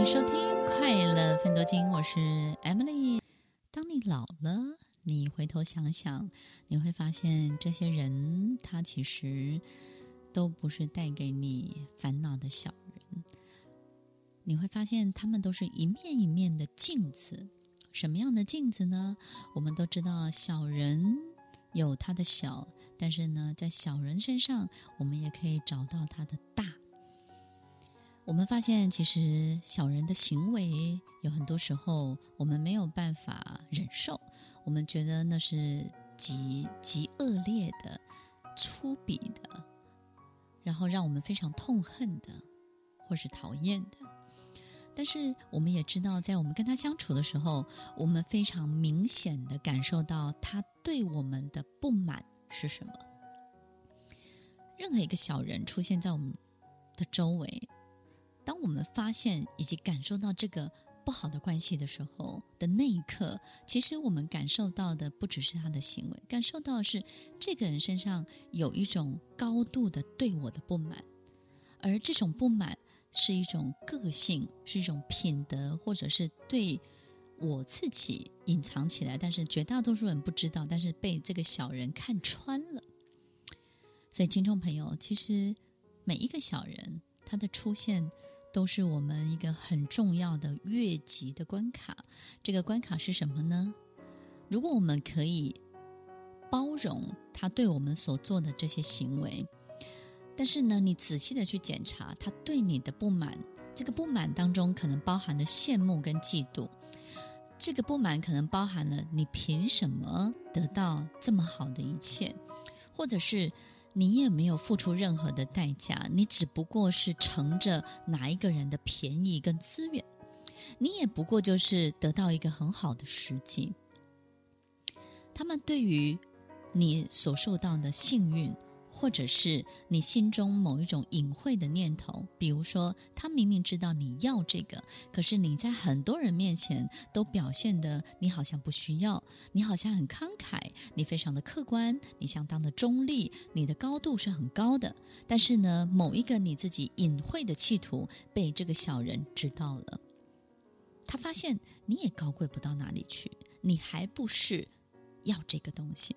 迎收听《快乐芬多经》，我是 Emily。当你老了，你回头想想，你会发现这些人，他其实都不是带给你烦恼的小人。你会发现，他们都是一面一面的镜子。什么样的镜子呢？我们都知道，小人有他的小，但是呢，在小人身上，我们也可以找到他的大。我们发现，其实小人的行为有很多时候我们没有办法忍受，我们觉得那是极极恶劣的、粗鄙的，然后让我们非常痛恨的，或是讨厌的。但是我们也知道，在我们跟他相处的时候，我们非常明显的感受到他对我们的不满是什么。任何一个小人出现在我们的周围。当我们发现以及感受到这个不好的关系的时候的那一刻，其实我们感受到的不只是他的行为，感受到的是这个人身上有一种高度的对我的不满，而这种不满是一种个性，是一种品德，或者是对我自己隐藏起来，但是绝大多数人不知道，但是被这个小人看穿了。所以，听众朋友，其实每一个小人他的出现。都是我们一个很重要的越级的关卡。这个关卡是什么呢？如果我们可以包容他对我们所做的这些行为，但是呢，你仔细的去检查他对你的不满，这个不满当中可能包含了羡慕跟嫉妒，这个不满可能包含了你凭什么得到这么好的一切，或者是。你也没有付出任何的代价，你只不过是乘着哪一个人的便宜跟资源，你也不过就是得到一个很好的时机。他们对于你所受到的幸运。或者是你心中某一种隐晦的念头，比如说，他明明知道你要这个，可是你在很多人面前都表现得你好像不需要，你好像很慷慨，你非常的客观，你相当的中立，你的高度是很高的。但是呢，某一个你自己隐晦的企图被这个小人知道了，他发现你也高贵不到哪里去，你还不是要这个东西。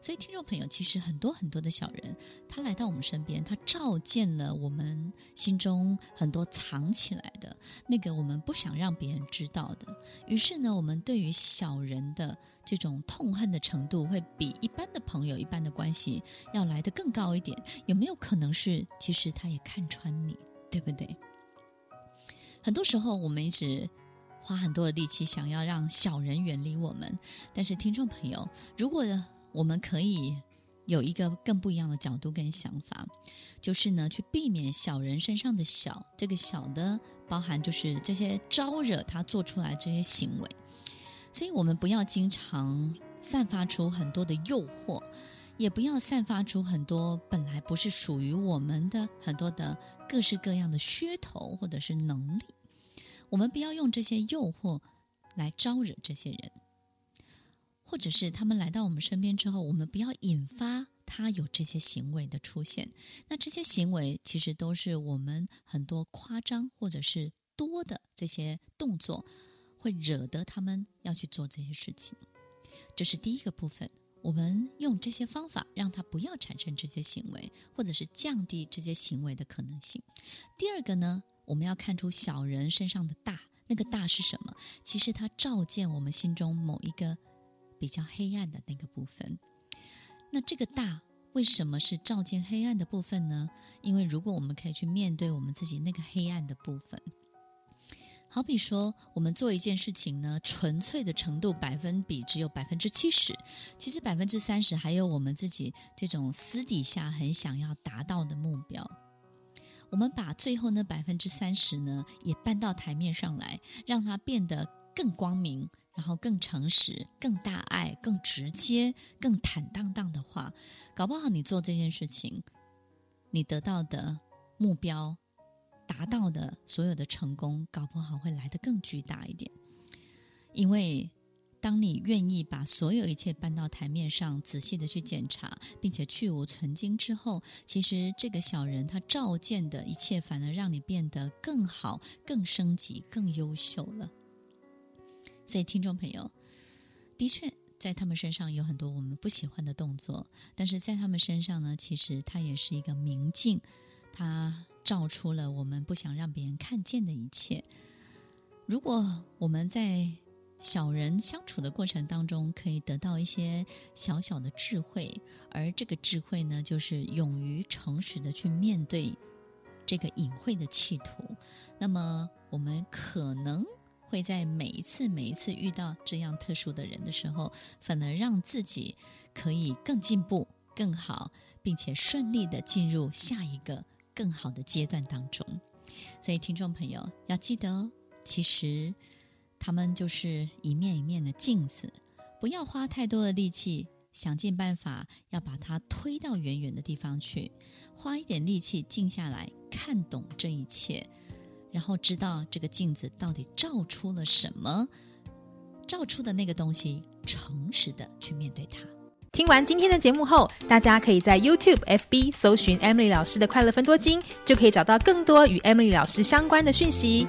所以，听众朋友，其实很多很多的小人，他来到我们身边，他照见了我们心中很多藏起来的那个我们不想让别人知道的。于是呢，我们对于小人的这种痛恨的程度，会比一般的朋友、一般的关系要来得更高一点。有没有可能是，其实他也看穿你，对不对？很多时候，我们一直花很多的力气，想要让小人远离我们。但是，听众朋友，如果我们可以有一个更不一样的角度跟想法，就是呢，去避免小人身上的小，这个小的包含就是这些招惹他做出来这些行为，所以我们不要经常散发出很多的诱惑，也不要散发出很多本来不是属于我们的很多的各式各样的噱头或者是能力，我们不要用这些诱惑来招惹这些人。或者是他们来到我们身边之后，我们不要引发他有这些行为的出现。那这些行为其实都是我们很多夸张或者是多的这些动作，会惹得他们要去做这些事情。这是第一个部分，我们用这些方法让他不要产生这些行为，或者是降低这些行为的可能性。第二个呢，我们要看出小人身上的大，那个大是什么？其实他照见我们心中某一个。比较黑暗的那个部分，那这个大为什么是照见黑暗的部分呢？因为如果我们可以去面对我们自己那个黑暗的部分，好比说我们做一件事情呢，纯粹的程度百分比只有百分之七十，其实百分之三十还有我们自己这种私底下很想要达到的目标，我们把最后那百分之三十呢也搬到台面上来，让它变得更光明。然后更诚实、更大爱、更直接、更坦荡荡的话，搞不好你做这件事情，你得到的目标、达到的所有的成功，搞不好会来得更巨大一点。因为当你愿意把所有一切搬到台面上，仔细的去检查，并且去芜存菁之后，其实这个小人他照见的一切，反而让你变得更好、更升级、更优秀了。所以，听众朋友，的确在他们身上有很多我们不喜欢的动作，但是在他们身上呢，其实它也是一个明镜，它照出了我们不想让别人看见的一切。如果我们在小人相处的过程当中，可以得到一些小小的智慧，而这个智慧呢，就是勇于诚实的去面对这个隐晦的企图。那么，我们可能会在每一次、每一次遇到这样特殊的人的时候，反而让自己可以更进步、更好，并且顺利的进入下一个更好的阶段当中。所以，听众朋友要记得哦，其实。他们就是一面一面的镜子，不要花太多的力气，想尽办法要把它推到远远的地方去，花一点力气静下来看懂这一切，然后知道这个镜子到底照出了什么，照出的那个东西，诚实的去面对它。听完今天的节目后，大家可以在 YouTube、FB 搜寻 Emily 老师的快乐分多金，就可以找到更多与 Emily 老师相关的讯息。